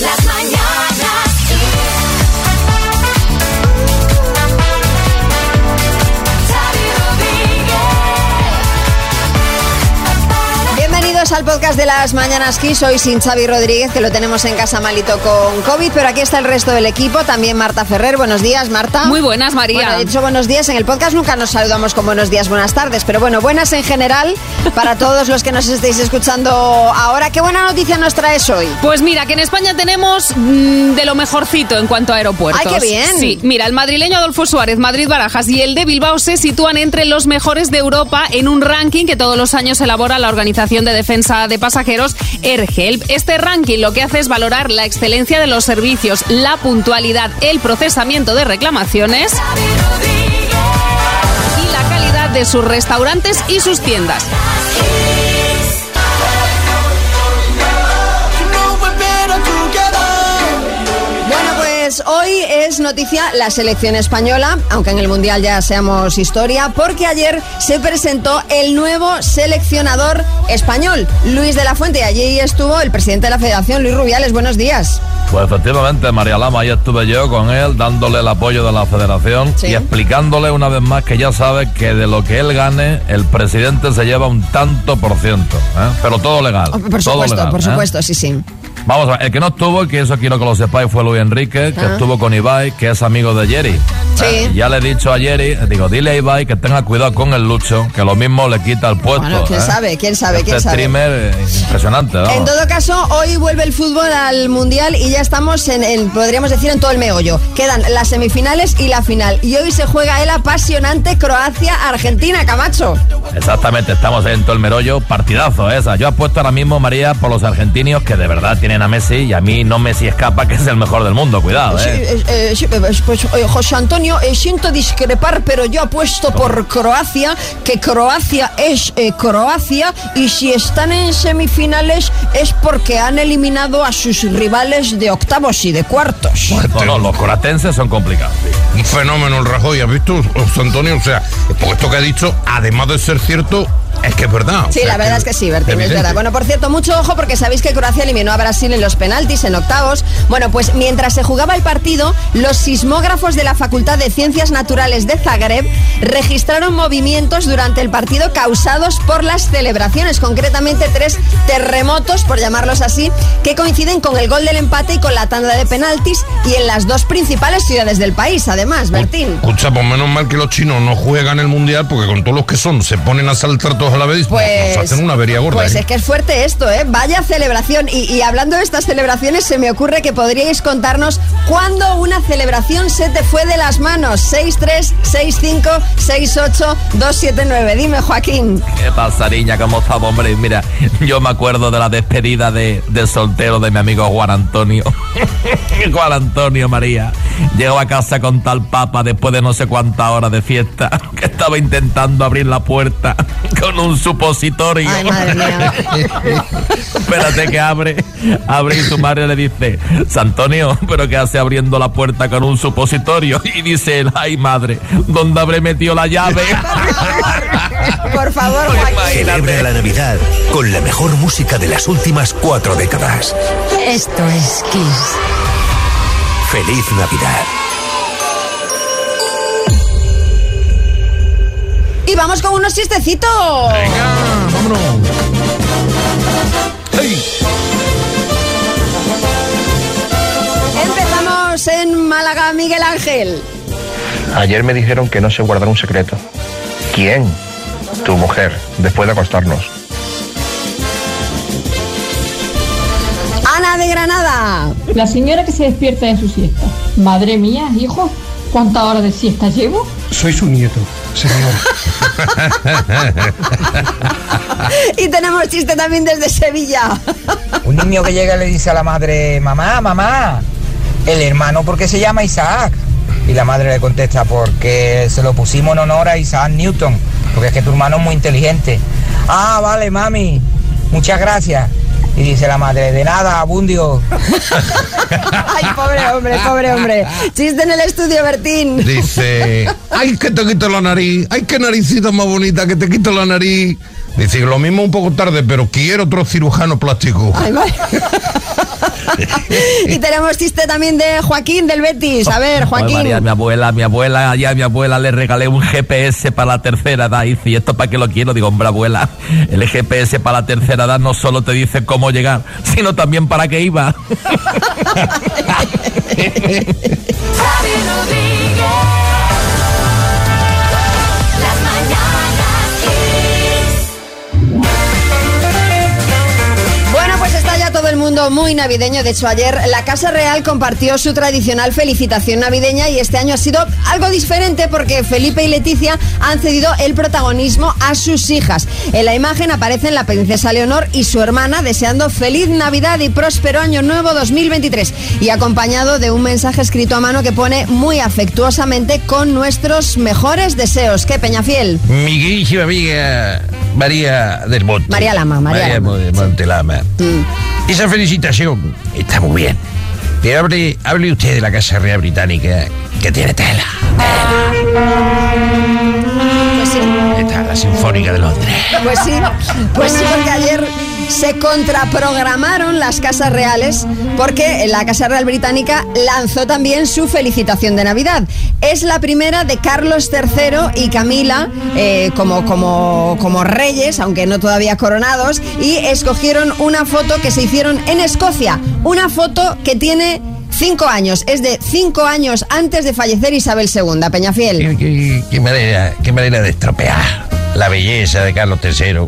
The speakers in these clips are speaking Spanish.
Las mañanas al podcast de las Mañanas Kiss. Hoy sin Xavi Rodríguez, que lo tenemos en casa malito con COVID, pero aquí está el resto del equipo. También Marta Ferrer. Buenos días, Marta. Muy buenas, María. Bueno, he dicho buenos días. En el podcast nunca nos saludamos con buenos días, buenas tardes, pero bueno, buenas en general para todos los que nos estéis escuchando ahora. ¿Qué buena noticia nos traes hoy? Pues mira, que en España tenemos mm, de lo mejorcito en cuanto a aeropuertos. ¡Ay, qué bien! Sí, mira, el madrileño Adolfo Suárez, Madrid Barajas y el de Bilbao se sitúan entre los mejores de Europa en un ranking que todos los años elabora la Organización de Defensa de Pasajeros, AirHelp. Este ranking lo que hace es valorar la excelencia de los servicios, la puntualidad, el procesamiento de reclamaciones y la calidad de sus restaurantes y sus tiendas. Pues hoy es noticia la selección española, aunque en el Mundial ya seamos historia, porque ayer se presentó el nuevo seleccionador español, Luis de la Fuente, y allí estuvo el presidente de la Federación, Luis Rubiales. Buenos días. Pues efectivamente, María Lama, ahí estuve yo con él, dándole el apoyo de la federación Sí. y explicándole una vez más que ya sabe que de lo que él gane, el presidente se lleva un tanto por ciento. ¿eh? Pero todo legal. Oh, Por todo supuesto, legal, por ¿eh? supuesto, sí, sí. Vamos a ver, el que no estuvo, que eso quiero que lo sepáis, fue Luis Enrique, que Ah. estuvo con Ibai, que es amigo de Jerry. Sí. ¿eh? Ya le he dicho a Jerry, digo, dile a Ibai que tenga cuidado con el Lucho, que lo mismo le quita el puesto. Bueno, quién ¿eh? sabe, quién sabe, Este quién sabe. streamer eh, impresionante, vamos. En todo caso, hoy vuelve el fútbol al Mundial y ya estamos en, en, podríamos decir, en todo el meollo. Quedan las semifinales y la final. Y hoy se juega el apasionante Croacia-Argentina, Camacho. Exactamente, estamos en todo el merollo, partidazo esa. Yo apuesto ahora mismo, María, por los argentinos que de verdad tienen a Messi y a mí no Messi escapa, que es el mejor del mundo, cuidado, ¿eh? eh, eh, eh, pues, eh, José Antonio, eh, siento discrepar, pero yo apuesto por Croacia, que Croacia es eh, Croacia y si están en semifinales es porque han eliminado a sus rivales de octavos y de cuartos. No, no, los coratenses son complicados. Un fenómeno el Rajoy, ¿has visto, José Antonio? O sea, por esto que ha dicho, además de ser cierto, es que es verdad. O Sí, sea, la verdad es que sí, Bertín, es verdad. Bueno, por cierto, mucho ojo porque sabéis que Croacia eliminó a Brasil en los penaltis, en octavos. Bueno, pues mientras se jugaba el partido, los sismógrafos de la Facultad de Ciencias Naturales de Zagreb registraron movimientos durante el partido causados por las celebraciones, concretamente tres terremotos, por llamarlos así, que coinciden con el gol del empate y con la tanda de penaltis y en las dos principales ciudades del país, además, Bertín. Escucha, pues menos mal que los chinos no juegan el mundial porque con todos los que son se ponen a saltar todos a la vez Pues, nos hacen una avería gorda. Pues ¿eh? es que es fuerte esto, ¿eh? Vaya celebración. Y, y hablando de estas celebraciones, se me ocurre que podríais contarnos cuándo una celebración se te fue de las manos. 636568279. Dime, Joaquín. ¿Qué pasa, niña? ¿Cómo estamos, hombre? Mira, yo me acuerdo de la despedida de, de soltero de mi amigo Juan Antonio. Juan Antonio María. Llegó a casa con tal papa después de no sé cuántas horas de fiesta que estaba intentando abrir la puerta con un supositorio. Ay, madre mía. Espérate que abre, abre y su madre le dice, Santonio, pero ¿qué hace abriendo la puerta con un supositorio? Y dice él, ay madre, ¿dónde habré metido la llave? Por favor, Joaquín. Celebra la Navidad con la mejor música de las últimas cuatro décadas. Esto es Kiss. Feliz Navidad. Y vamos con unos chistecitos. Venga, vámonos. ¡Ey! Empezamos en Málaga, Miguel Ángel. Ayer me dijeron que no sé guardar un secreto. ¿Quién? Tu mujer, después de acostarnos. De Granada. La señora que se despierta de su siesta. Madre mía, hijo, ¿cuántas horas de siesta llevo? Soy su nieto, señor. Y tenemos chiste también desde Sevilla. Un niño que llega y le dice a la madre, mamá, mamá, el hermano, ¿por qué se llama Isaac? Y la madre le contesta, porque se lo pusimos en honor a Isaac Newton, porque es que tu hermano es muy inteligente. Ah, vale, mami, muchas gracias. Y dice la madre, de nada, abundio. Ay, pobre hombre, pobre hombre. Chiste en el estudio, Bertín. Dice, ay, que te quito la nariz, ay, qué naricita más bonita, que te quito la nariz. Dice, lo mismo un poco tarde, pero quiero otro cirujano plástico. Ay, vale. y tenemos chiste también de Joaquín del Betis. A ver, Ay, Joaquín. María, mi abuela, mi abuela, ya a mi abuela le regalé un GPS para la tercera edad. Y ¿y esto para qué lo quiero? Digo, hombre, abuela, el GPS para la tercera edad no solo te dice cómo llegar, sino también para qué iba. mundo muy navideño. De hecho, ayer la Casa Real compartió su tradicional felicitación navideña y este año ha sido algo diferente porque Felipe y Leticia han cedido el protagonismo a sus hijas. En la imagen aparecen la princesa Leonor y su hermana deseando feliz Navidad y próspero año nuevo 2023 y acompañado de un mensaje escrito a mano que pone muy afectuosamente con nuestros mejores deseos. ¿Qué, Peñafiel? Mi amiga María del Monte. María Lama, María Lama. del Monte Lama. Mm. Esa felicitación está muy bien. Pero hable, hable usted de la Casa Real Británica, que tiene tela. Pues sí. Está la Sinfónica de Londres. Pues sí, pues sí, porque ayer se contraprogramaron las casas reales porque la Casa Real Británica lanzó también su felicitación de Navidad. Es la primera de Carlos III y Camila eh, como, como, como reyes, aunque no todavía coronados, y escogieron una foto que se hicieron en Escocia, una foto que tiene... Cinco años, es de cinco años antes de fallecer Isabel II, Peñafiel. ¿Qué, qué- manera, qué manera de estropear la belleza de Carlos III.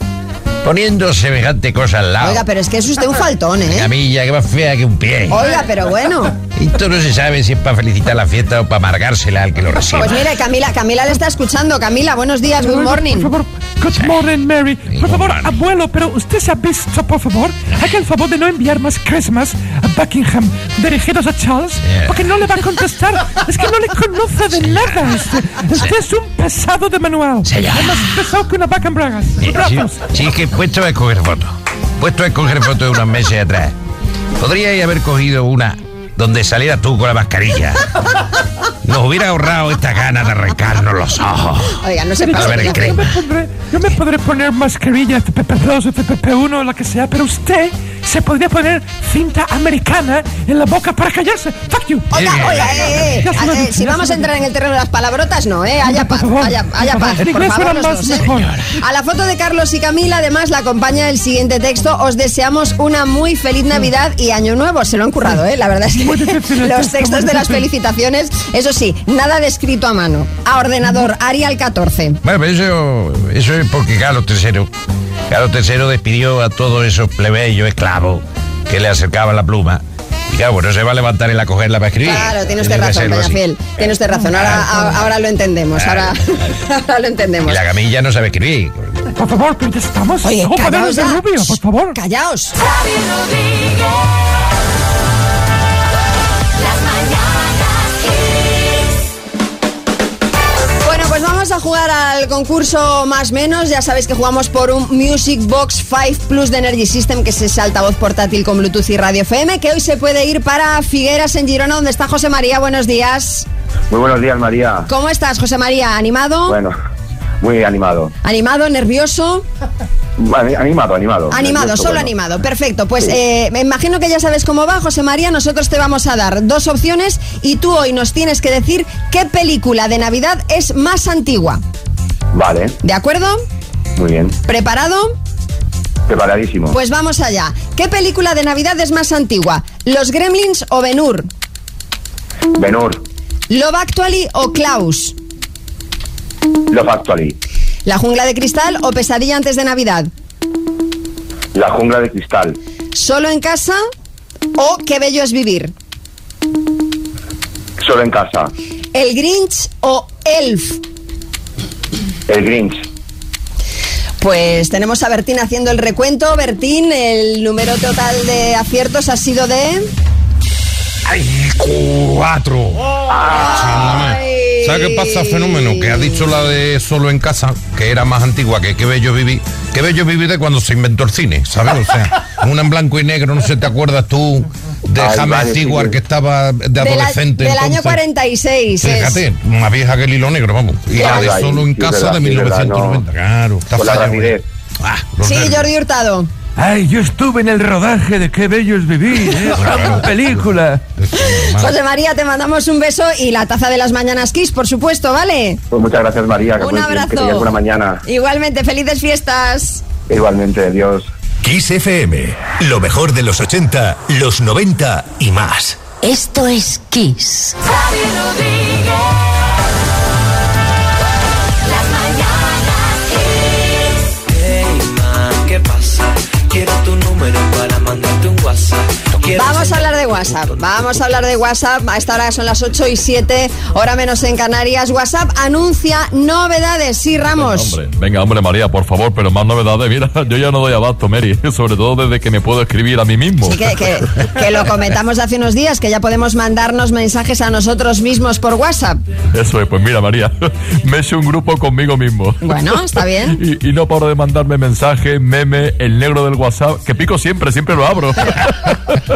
Poniendo semejante cosa al lado. Oiga, pero es que es usted un faltón, ¿eh? Camilla, que más fea que un pie. Oiga, pero bueno. Esto no se sabe si es para felicitar la fiesta o para amargársela al que lo reciba. Pues mire, Camila, Camila le está escuchando. Camila, buenos días, good morning. Por favor, good morning, Mary. Por favor, abuelo, pero usted se ha visto, por favor, haga el favor de no enviar más Christmas a Buckingham dirigidos a Charles, porque no le va a contestar. es que no le conoce de nada. Este, este es un pesado de manual. Es más pesado que una vaca en bragas. Si, si es que puesto a escoger fotos, puesto a escoger fotos de unos meses atrás, podríais haber cogido una donde saliera tú con la mascarilla. Nos hubiera ahorrado esta gana de arrancarnos los ojos. Oiga, no se Mire, A pase. ver, yo, me podré poner mascarilla FPP2, FPP1, la que sea, pero usted se podría poner cinta americana en la boca para callarse. Fuck you. Oiga, Eh, oiga, eh, eh, eh, dicho, si vamos a entrar en el terreno de las palabrotas, no, ¿eh? Haya paz, haya, por haya favor. paz. Por favor, los dos, ¿eh? A la foto de Carlos y Camila, además, la acompaña el siguiente texto. Os deseamos una muy feliz Navidad y Año Nuevo. Se lo han currado, ¿eh? La verdad es que Muy difícil el los texto, textos de las felicitaciones, eso sí, nada de escrito a mano. A ordenador, Arial 14. Bueno, eso, eso es porque Carlos III, Carlos III despidió a todos esos plebeyos esclavos que le acercaban la pluma. Y claro, pues no se va a levantar él a cogerla para escribir. Claro, tiene usted que razón, así. Peñafiel. Tiene usted razón. Ahora, a- ahora lo entendemos. Ahora, ahora lo Y entendemos. la camilla no sabe escribir. Por favor, ya estamos. Oye, callaos de rubio, por favor. Callaos. Vamos a jugar al concurso más menos. Ya sabéis que jugamos por un Music Box 5 Plus de Energy System, que es ese altavoz portátil con Bluetooth y radio FM, que hoy se puede ir para Figueras en Girona, donde está José María. Buenos días. Muy buenos días, María. ¿Cómo estás, José María? ¿Animado? Bueno, muy animado. ¿Animado? ¿Nervioso? Ani- Animado, animado. Animado, solo bueno. animado. Perfecto. Pues eh, me imagino que ya sabes cómo va, José María. Nosotros te vamos a dar dos opciones y tú hoy nos tienes que decir qué película de Navidad es más antigua. Vale, ¿De acuerdo? muy bien. ¿Preparado? Preparadísimo. Pues vamos allá. ¿Qué película de Navidad es más antigua? ¿Los Gremlins o Ben-Hur? Benur, ¿Love Actually o Klaus? Love Actually, ¿La jungla de cristal o pesadilla antes de Navidad? La jungla de cristal, ¿Solo en casa o qué bello es vivir? Solo en casa, ¿El Grinch o Elf? El Grinch, Pues tenemos a Bertín haciendo el recuento. Bertín, el número total de aciertos ha sido de... ¡Ay, cuatro! Ay. ¿Sabes qué pasa, fenómeno? Que ha dicho la de Solo en Casa, que era más antigua que Qué Bello Vivir. Qué Bello Vivir de cuando se inventó el cine, ¿sabes? O sea, una en blanco y negro, no sé, ¿te acuerdas tú de James Stewart que estaba de adolescente? del año entonces? 46. es. Fíjate, una vieja que el hilo negro, vamos. Y la de Solo en Casa de sí, verdad, 1990. no. Claro, está fallado, rapidez. Ah, Sí, nervios. Jordi Hurtado. Ay, yo estuve en el rodaje de Qué bello es vivir, ¿eh? Gran película. José María, te mandamos un beso y la taza de las mañanas Kiss, por supuesto, ¿vale? Pues muchas gracias, María. Que, Un que abrazo. tengas buena mañana. Igualmente, felices fiestas. Igualmente, Dios. Kiss FM. Lo mejor de los 80, los 90 y más. Esto es Kiss. Hey, ma, ¿qué pasa? Quiero tu número para mandarte un WhatsApp. Quiero Vamos a hablar de WhatsApp. Vamos a hablar de WhatsApp. A esta hora son las 8 y 7, hora menos en Canarias. WhatsApp anuncia novedades. Sí, Ramos. Hombre, venga, hombre, María, por favor, pero más novedades. Mira, yo ya no doy abasto, Mary, sobre todo desde que me puedo escribir a mí mismo. Sí, que, que- que lo comentamos hace unos días, que ya podemos mandarnos mensajes a nosotros mismos por WhatsApp. Eso es, pues mira, María, me he hecho un grupo conmigo mismo. Bueno, está bien. Y, y no paro de mandarme mensajes, meme, el negro del WhatsApp, que pico siempre, siempre lo abro.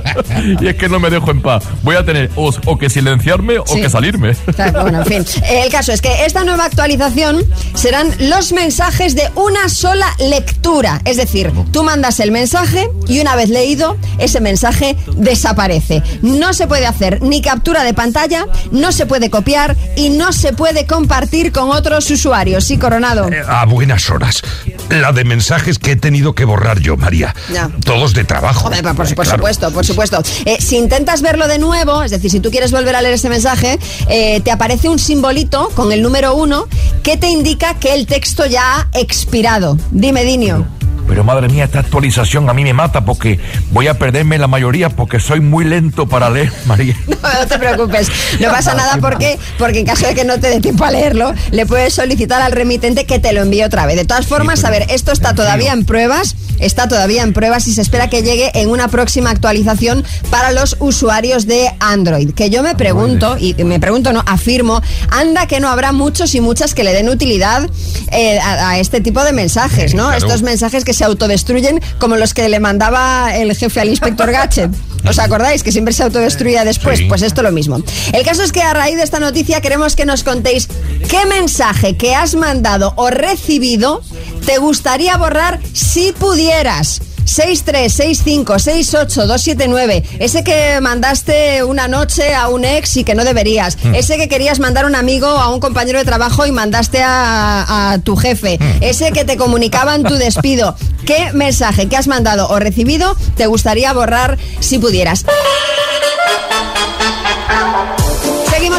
y es que no me dejo en paz. Voy a tener o, o que silenciarme o que salirme. Claro, Bueno, en fin. El caso es que esta nueva actualización serán los mensajes de una sola lectura. Es decir, tú mandas el mensaje y una vez leído, ese mensaje desaparece. No se puede hacer ni captura de pantalla, no se puede copiar y no se puede compartir con otros usuarios. Sí, Coronado. A buenas horas. La de mensajes que he tenido que borrar yo, María. Ya. Todos de trabajo. Hombre, por, por Claro. supuesto, por supuesto. Eh, si intentas verlo de nuevo, es decir, si tú quieres volver a leer ese mensaje, eh, te aparece un simbolito con el número uno que te indica que el texto ya ha expirado. Dime, Dinio. Pero madre mía, esta actualización a mí me mata porque voy a perderme la mayoría porque soy muy lento para leer, María. No, no te preocupes, no pasa nada porque, porque en caso de que no te dé tiempo a leerlo, le puedes solicitar al remitente que te lo envíe otra vez. De todas formas, a ver, esto está todavía en pruebas, está todavía en pruebas y se espera que llegue en una próxima actualización para los usuarios de Android. Que yo me pregunto, y me pregunto, no, afirmo, anda que no habrá muchos y muchas que le den utilidad eh, a, a este tipo de mensajes, ¿no? claro. Estos mensajes que se autodestruyen como los que le mandaba el jefe al inspector Gadget. ¿Os acordáis que siempre se autodestruía después? Sí. Pues esto lo mismo. El caso es que a raíz de esta noticia queremos que nos contéis qué mensaje que has mandado o recibido te gustaría borrar si pudieras. 636568279 Ese que mandaste una noche a un ex y que no deberías. Ese que querías mandar a un amigo a un compañero de trabajo y mandaste a, a tu jefe. Ese que te comunicaban tu despido. ¿Qué mensaje que has mandado o recibido te gustaría borrar si pudieras?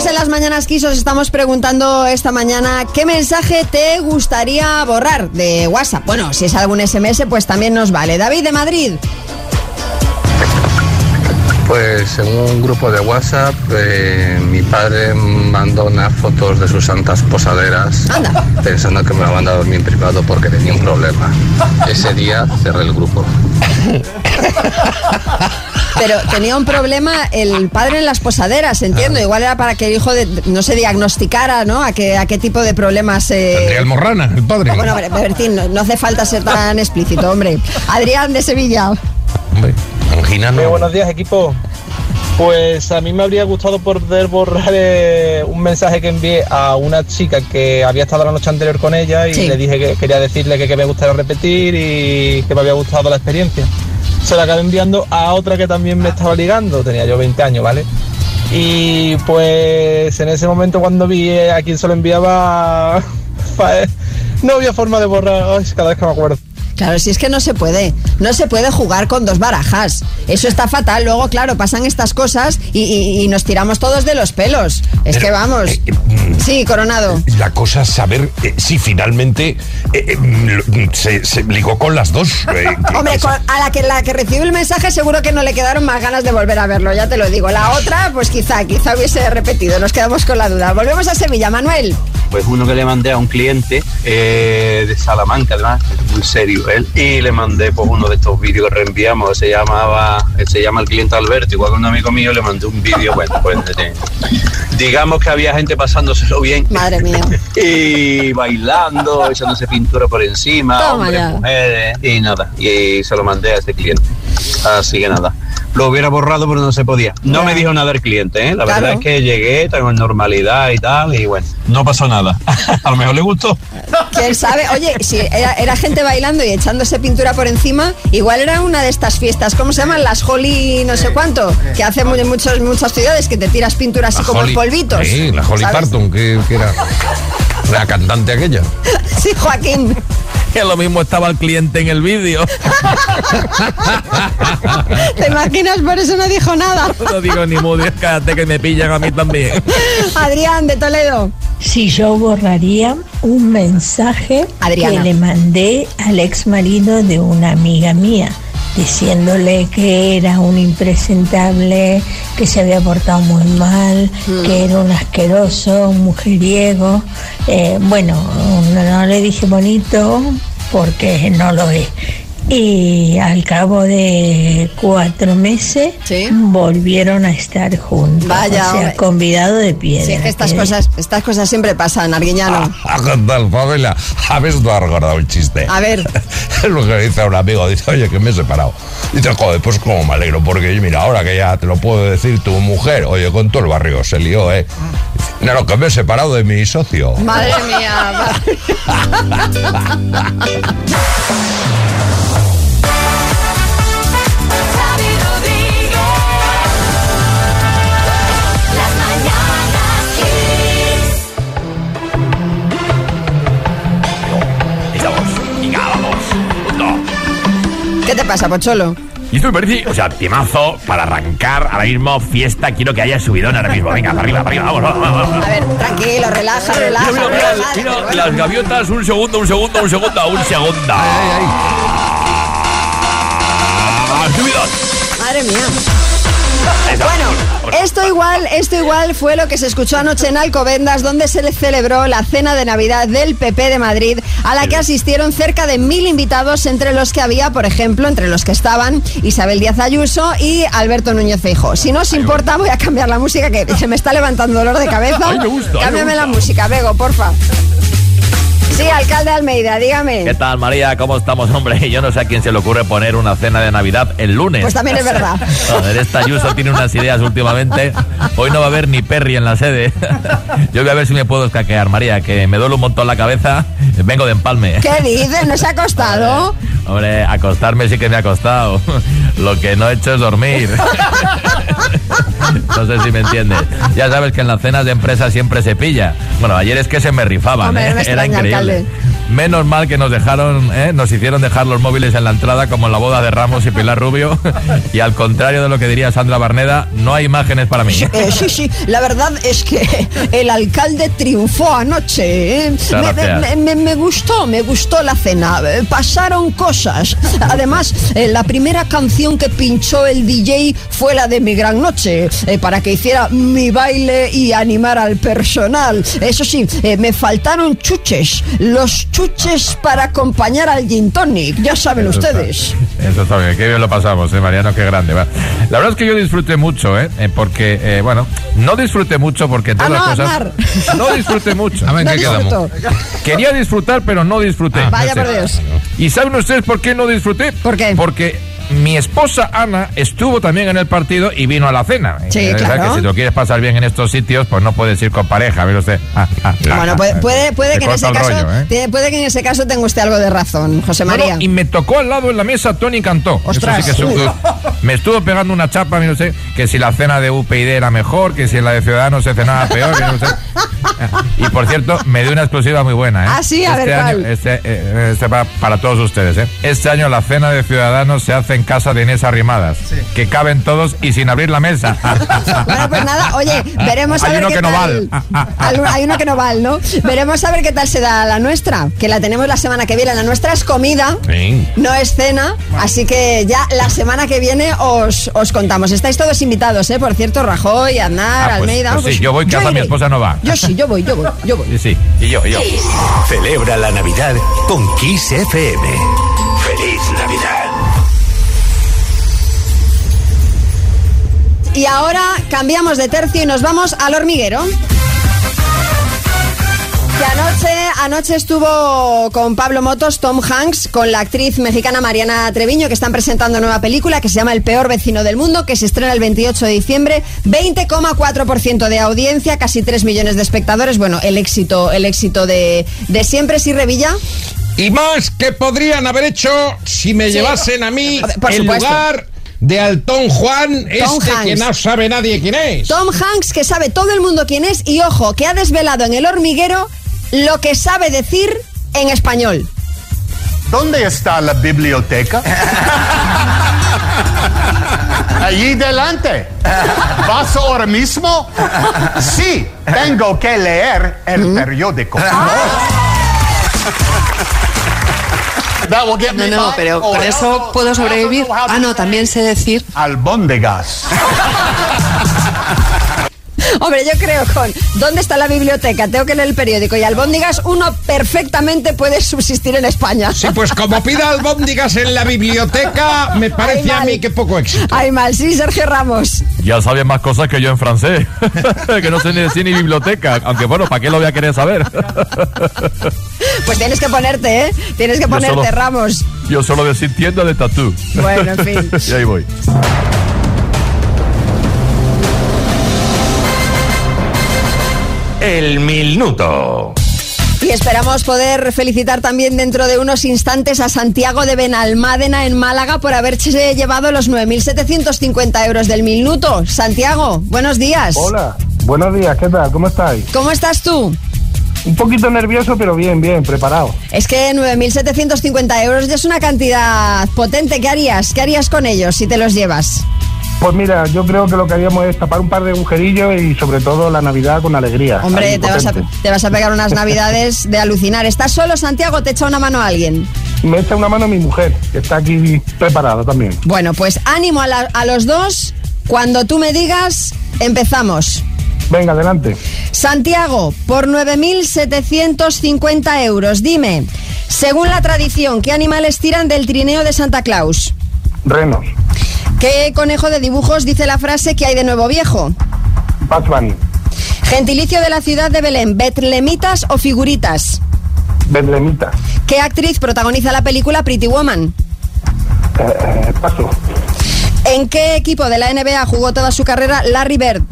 En las mañanas Kiss, os estamos preguntando esta mañana qué mensaje te gustaría borrar de WhatsApp. Bueno, si es algún SMS, pues también nos vale. David de Madrid. Pues en un grupo de WhatsApp eh, mi padre mandó unas fotos de sus santas posaderas Anda. pensando que me lo mandaba a en privado porque tenía un problema. Ese día cerré el grupo. Pero tenía un problema el padre en las posaderas, entiendo. Igual era para que el hijo de, no se diagnosticara, ¿no? A qué, a qué tipo de problemas. Eh... Tendría almorrana, el padre. Bueno, Bertín, no, no hace falta ser tan explícito, hombre. Adrián de Sevilla. Hombre, angina Muy no. buenos días, equipo. Pues a mí me habría gustado poder borrar eh, un mensaje que envié a una chica que había estado la noche anterior con ella y Sí. le dije que quería decirle que, que me gustaría repetir y que me había gustado la experiencia. Se la acabé enviando a otra que también me estaba ligando, tenía yo 20 años, ¿vale? Y pues en ese momento cuando vi eh, a quien se lo enviaba, pues, no había forma de borrar, cada vez que me acuerdo. Claro, si es que no se puede, no se puede jugar con dos barajas. Eso está fatal. Luego, claro, pasan estas cosas y, y- y nos tiramos todos de los pelos. Es Pero, que vamos. eh, mm, Sí, Coronado. La cosa es saber eh, si finalmente eh, eh, mm, se, se ligó con las dos. eh, Hombre, con- a la que la que recibió el mensaje seguro que no le quedaron más ganas de volver a verlo, ya te lo digo. La otra, pues quizá, quizá hubiese repetido. Nos quedamos con la duda. Volvemos a Sevilla, Manuel. Pues uno que le mandé a un cliente eh, de Salamanca, además, es muy serio y le mandé pues uno de estos vídeos que reenviamos, se llamaba, se llama el cliente Alberto, igual que un amigo mío le mandé un vídeo, bueno, pues digamos que había gente pasándoselo bien. Madre mía. Y bailando, echándose pintura por encima, hombres, mujeres, y nada, y se lo mandé a este cliente. Así que nada, lo hubiera borrado, pero no se podía. No me dijo nada el cliente, ¿eh? La Claro. verdad es que llegué, tengo normalidad y tal, y bueno, no pasó nada. A lo mejor le gustó. ¿Quién sabe? Oye, si era, era gente bailando y echándose pintura por encima, igual era una de estas fiestas, ¿cómo se llaman? Las Holly no sé cuánto, que hacen en muchos, muchas ciudades, que te tiras pintura así La como en polvitos. Sí, la Holly ¿sabes? Parton, que, que era la cantante aquella. Sí, Joaquín. Que lo mismo estaba el cliente en el vídeo. ¿Te imaginas? Por eso no dijo nada. No digo ni mudo, cállate que me pillan a mí también. Adrián de Toledo. Si yo borraría un mensaje Adriana. que le mandé al ex marido de una amiga mía, diciéndole que era un impresentable, que se había portado muy mal, que era un asqueroso, un mujeriego. Eh, bueno, no, no le dije bonito porque no lo es. Y al cabo de cuatro meses volvieron a estar juntos. Vaya, o sea, hombre. convidado de piedra. Sí, es que estas cosas, estas cosas siempre pasan, Arguiñano. Ah, ¿Qué tal, Pamela? ¿Habéis recordado un chiste? A ver. Es lo que dice un amigo, dice, oye, que me he separado. Dice, joder, pues como me alegro, porque mira, ahora que ya te lo puedo decir tu mujer, oye, con todo el barrio se lió, ¿eh? Dice, No, no, que me he separado de mi socio. Madre mía. te pasa, Pocholo? Y esto me parece, o sea, temazo para arrancar ahora mismo fiesta. Quiero que haya subidón ahora mismo. Venga, para arriba, para arriba, vamos, vamos, vamos. A ver, tranquilo, relaja, relaja. Mira, mira, relaja. mira, mira, las gaviotas, un segundo, un segundo, un segundo, un segundo. Ah, subidón. Madre mía. Bueno, esto igual, esto igual fue lo que se escuchó anoche en Alcobendas, donde se le celebró la cena de Navidad del PP de Madrid, a la que asistieron cerca de mil invitados, entre los que había, por ejemplo, entre los que estaban Isabel Díaz Ayuso y Alberto Núñez Feijóo. Si no os importa, voy a cambiar la música, que se me está levantando dolor de cabeza. Ay, me gusta, ay, me Cámbiame la música, Bego, porfa. Sí, alcalde Almeida, dígame. ¿Qué tal, María? ¿Cómo estamos, hombre? Yo no sé a quién se le ocurre poner una cena de Navidad el lunes. Pues también es verdad. Joder, esta Ayuso tiene unas ideas últimamente. Hoy no va a haber ni Perry en la sede. Yo voy a ver si me puedo escaquear, María, que me duele un montón la cabeza. Vengo de empalme. ¿Qué dices? ¿No se ha costado? Hombre, acostarme sí que me ha costado. Lo que no he hecho es dormir. No sé si me entiendes. Ya sabes que en las cenas de empresa siempre se pilla. Bueno, ayer es que se me rifaban, Hombre, ¿eh? no me Era increíble. alcalde. Menos mal que nos dejaron, ¿eh? nos hicieron dejar los móviles en la entrada como en la boda de Ramos y Pilar Rubio. Y al contrario de lo que diría Sandra Barneda, no hay imágenes para mí. Eh, sí, sí, la verdad es que el alcalde triunfó anoche. ¿eh? Me, gustó, me gustó la cena. Pasaron cosas. Además, eh, la primera canción que pinchó el DJ fue la de Mi Gran Noche, para que hiciera mi baile y animar al personal. Eso sí, me faltaron chuches. Los chuches para acompañar al gin tonic, ya saben Eso está- ustedes. Eso está bien, qué bien lo pasamos, ¿eh, Mariano? Qué grande. va. La verdad es que yo disfruté mucho, ¿eh? Eh, porque, eh, bueno, no disfruté mucho porque entre Ah, las no, cosas. Aznar. No disfruté mucho. A ver, No ¿qué quedamos? Quería disfrutar, pero no disfruté. Vaya No sé. por Dios. ¿Y saben ustedes por qué no disfruté? ¿Por qué? Porque mi esposa Ana estuvo también en el partido y vino a la cena. Sí, Eh, ¿sabes claro. que si lo quieres pasar bien en estos sitios, pues no puedes ir con pareja, ¿ve usted? Ah, ah, Bueno, ah, puede, ah, puede, puede que en ese caso, rollo, ¿eh? puede que en ese caso tenga usted algo de razón, José María. y me tocó al lado en la mesa Tony Cantó. Ostras. Eso sí que es un- me estuvo pegando una chapa, mire usted, que si la cena de UPyD era mejor, que si la de Ciudadanos se cenaba peor. mire usted. Y por cierto, me dio una exclusiva muy buena. ¿eh? Ah, sí, a este ver, año, ¿cuál? este, eh, este va para todos ustedes. ¿eh? Este año la cena de Ciudadanos se hace en casa de Inés Arrimadas, que caben todos y sin abrir la mesa. Bueno, pues nada, oye, veremos a Hay ver uno qué que no val. Al- Hay uno que no val, ¿no? Veremos a ver qué tal se da la nuestra, que la tenemos la semana que viene. La nuestra es comida, Sí. no es cena, así que ya la semana que viene os, os contamos. Estáis todos invitados, ¿eh? Por cierto, Rajoy, Aznar, Ah, pues- Almeida. pues sí, yo voy, casa, mi esposa no va. Yo sí, yo voy, yo voy, yo voy. Sí, sí, y yo, yo. Celebra la Navidad con Kiss FM. Feliz Navidad. Y ahora cambiamos de tercio y nos vamos al hormiguero. Que anoche, anoche estuvo con Pablo Motos, Tom Hanks, con la actriz mexicana Mariana Treviño, que están presentando nueva película que se llama El peor vecino del mundo, que se estrena el 28 de diciembre. 20,4% de audiencia, casi 3 millones de espectadores. Bueno, el éxito, el éxito de, de siempre, sí, Revilla. Y más que podrían haber hecho si me Sí. llevasen a mí Por el supuesto. lugar de Altón Juan, Tom este que no sabe nadie quién es. Tom Hanks, que sabe todo el mundo quién es, y ojo, que ha desvelado en el hormiguero lo que sabe decir en español. ¿Dónde está la biblioteca? Allí delante. ¿Vas ahora mismo? Sí, tengo que leer el periódico. No, no, pero Oh, con eso puedo sobrevivir. Ah, no, también sé decir. Albóndegas. Hombre, yo creo con ¿dónde está la biblioteca? Tengo que leer el periódico y albóndigas uno perfectamente puede subsistir en España. Sí, pues como pida albóndigas en la biblioteca, me parece a mí que poco éxito. Ay, mal, sí, Sergio Ramos. Ya sabes más cosas que yo en francés. que no sé ni decir ni biblioteca. Aunque bueno, ¿para qué lo voy a querer saber? Pues tienes que ponerte, ¿eh? Tienes que Yo ponerte, solo- Ramos. Yo solo decir tienda de tatú. Bueno, en fin. y ahí voy. El minuto. Y esperamos poder felicitar también dentro de unos instantes a Santiago de Benalmádena en Málaga por haberse llevado los 9.750 euros del minuto. Santiago, buenos días. Hola, buenos días, ¿qué tal? ¿Cómo estáis? ¿Cómo estás tú? Un poquito nervioso, pero bien, bien, preparado. Es que 9.750 euros ya es una cantidad potente. ¿Qué harías? ¿Qué harías con ellos si te los llevas? Pues mira, yo creo que lo que haríamos es tapar un par de agujerillos y sobre todo la Navidad con alegría. Hombre, te vas, a, potente. te vas a pegar unas navidades de alucinar. ¿Estás solo, Santiago? ¿Te echa una mano a alguien? Me echa una mano mi mujer, que está aquí preparada también. Bueno, pues ánimo a, la- a los dos. Cuando tú me digas, empezamos. Venga, adelante. Santiago, por 9.750 euros, dime, según la tradición, ¿qué animales tiran del trineo de Santa Claus? Renos, ¿Qué conejo de dibujos dice la frase que hay de nuevo viejo? Bunny, Gentilicio de la ciudad de Belén, ¿betlemitas o figuritas? Betlemita, ¿Qué actriz protagoniza la película Pretty Woman? eh, eh, paso, ¿En qué equipo de la NBA jugó toda su carrera Larry Bird?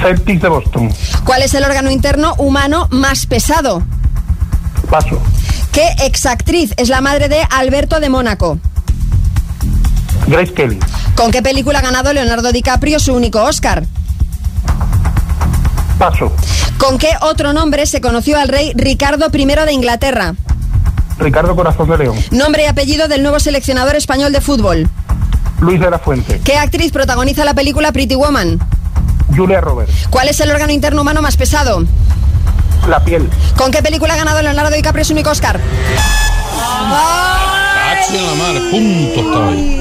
Celtics de Boston, ¿Cuál es el órgano interno humano más pesado? paso, ¿Qué exactriz es la madre de Alberto de Mónaco? Grace Kelly, ¿Con qué película ha ganado Leonardo DiCaprio su único Oscar? paso, ¿Con qué otro nombre se conoció al rey Ricardo I de Inglaterra? Ricardo Corazón de León, Nombre y apellido del nuevo seleccionador español de fútbol. Luis de la Fuente, ¿Qué actriz protagoniza la película Pretty Woman? Julia Roberts, ¿Cuál es el órgano interno humano más pesado? La Piel, ¿Con qué película ha ganado Leonardo DiCaprio su único Oscar? La madre, punto estaba ahí.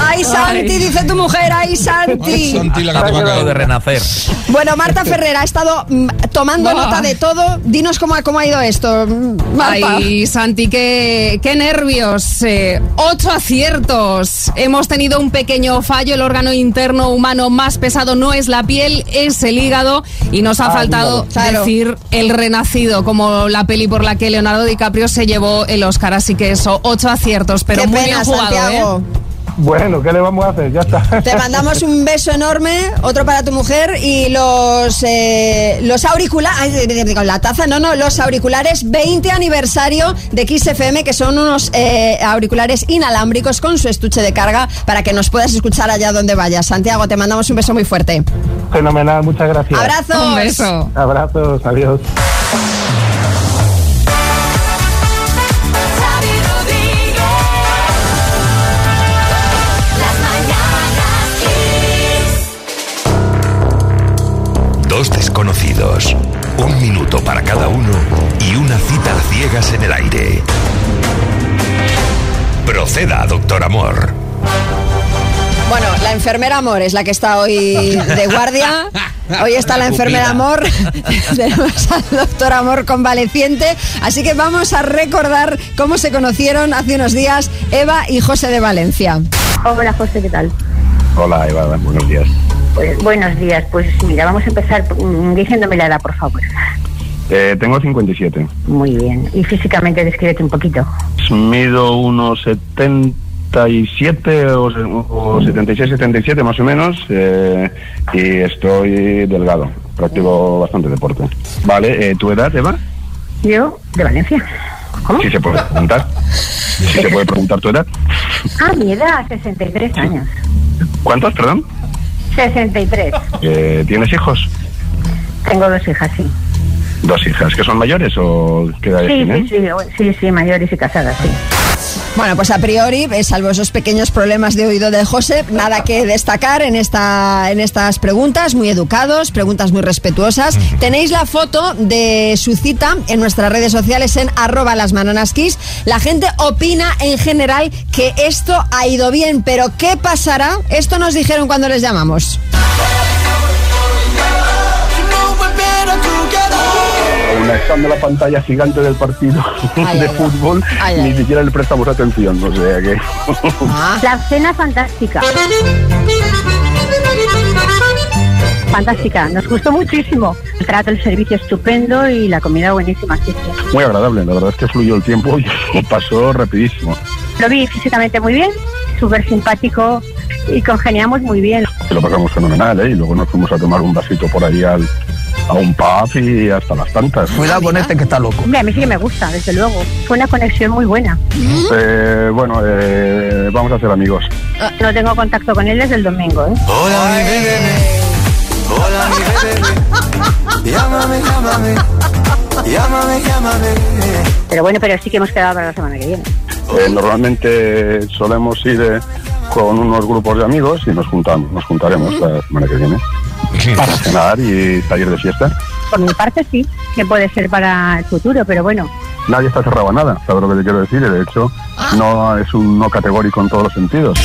¡Ay, Santi! Dice tu mujer, ¡ay, Santi! Santi, la que te va a caer. de renacer. Bueno, Marta Ferrer ha estado mm, tomando Buah. nota de todo. Dinos cómo, ha- cómo ha ido esto, mm, Marta. Ay, Santi, qué, qué nervios. Eh, ocho aciertos. Hemos tenido un pequeño fallo. El órgano interno humano más pesado no es la piel, es el hígado. Y nos ha Ah, faltado. Claro. decir El Renacido, como la peli por la que Leonardo DiCaprio se llevó el Oscar. Así que eso, ocho aciertos, pero Qué muy pena, bien jugado, Santiago. ¿eh? Bueno, ¿qué le vamos a hacer? Ya está. Te mandamos un beso enorme, otro para tu mujer y los eh, los auriculares, con la taza, no, no, los auriculares 20 aniversario de XFM, que son unos eh, auriculares inalámbricos con su estuche de carga para que nos puedas escuchar allá donde vayas. Santiago, te mandamos un beso muy fuerte. Fenomenal, muchas gracias. Abrazos. Un beso. Abrazos, adiós. Desconocidos, un minuto para cada uno y una cita a ciegas en el aire. Proceda, doctor Amor. Bueno, la enfermera Amor es la que está hoy de guardia. Hoy está la enfermera Amor. Tenemos al doctor Amor convaleciente. Así que vamos a recordar cómo se conocieron hace unos días Eva y José de Valencia. Hola José, ¿qué tal? Hola, Eva, buenos días. Pues, buenos días. Pues mira, vamos a empezar mm, diciéndome la edad, por favor. Eh, tengo 57. Muy bien. Y físicamente descríbete un poquito. Mido unos 77 o, o 76, 77 más o menos. eh, y estoy delgado. Practico bastante deporte. Vale, eh, ¿tu edad, Eva? Yo, de Valencia. ¿Cómo? Si se puede preguntar. Si se puede preguntar tu edad. Ah, mi edad, 63 años. ¿Cuántos, perdón? 63. Eh, ¿Tienes hijos? Tengo dos hijas, sí. Dos hijas. ¿Que son mayores o qué edades Sí, tienen? sí, sí, sí, sí, mayores y casadas, sí. Bueno, pues a priori, eh, salvo esos pequeños problemas de oído de José, nada que destacar en, esta, en estas preguntas, muy educados, preguntas muy respetuosas. Tenéis la foto de su cita en nuestras redes sociales en arroba las kiss. La gente opina en general que esto ha ido bien, pero ¿qué pasará? Esto nos dijeron cuando les llamamos. En la pantalla gigante del partido Ay, de ay, fútbol, ay, ni ay. siquiera le prestamos atención. O sea que. La cena fantástica. Fantástica, nos gustó muchísimo. El trato, el servicio estupendo y la comida buenísima. sí, sí. Muy agradable, la verdad es que fluyó el tiempo y pasó rapidísimo. Lo vi físicamente muy bien, súper simpático y congeniamos muy bien. Que lo pasamos fenomenal, ¿eh? Y luego nos fuimos a tomar un vasito por ahí al, a un pub y hasta las tantas. Cuidado con este que está loco. Hombre, a mí sí que me gusta, desde luego. Fue una conexión muy buena. Eh, bueno, eh, vamos a ser amigos. No tengo contacto con él desde el domingo, ¿eh? Hola mi bebé, hola mi bebé, llámame, llámame, llámame, llámame. Pero bueno, pero sí que hemos quedado para la semana que viene. Eh, normalmente solemos ir eh, con unos grupos de amigos y nos juntamos, nos juntaremos la semana que viene para cenar y salir de fiesta. Por mi parte sí, que puede ser para el futuro, pero bueno, Nadie está cerrado a nada, ¿sabes lo que te quiero decir? Y de hecho, no es un no categórico en todos los sentidos.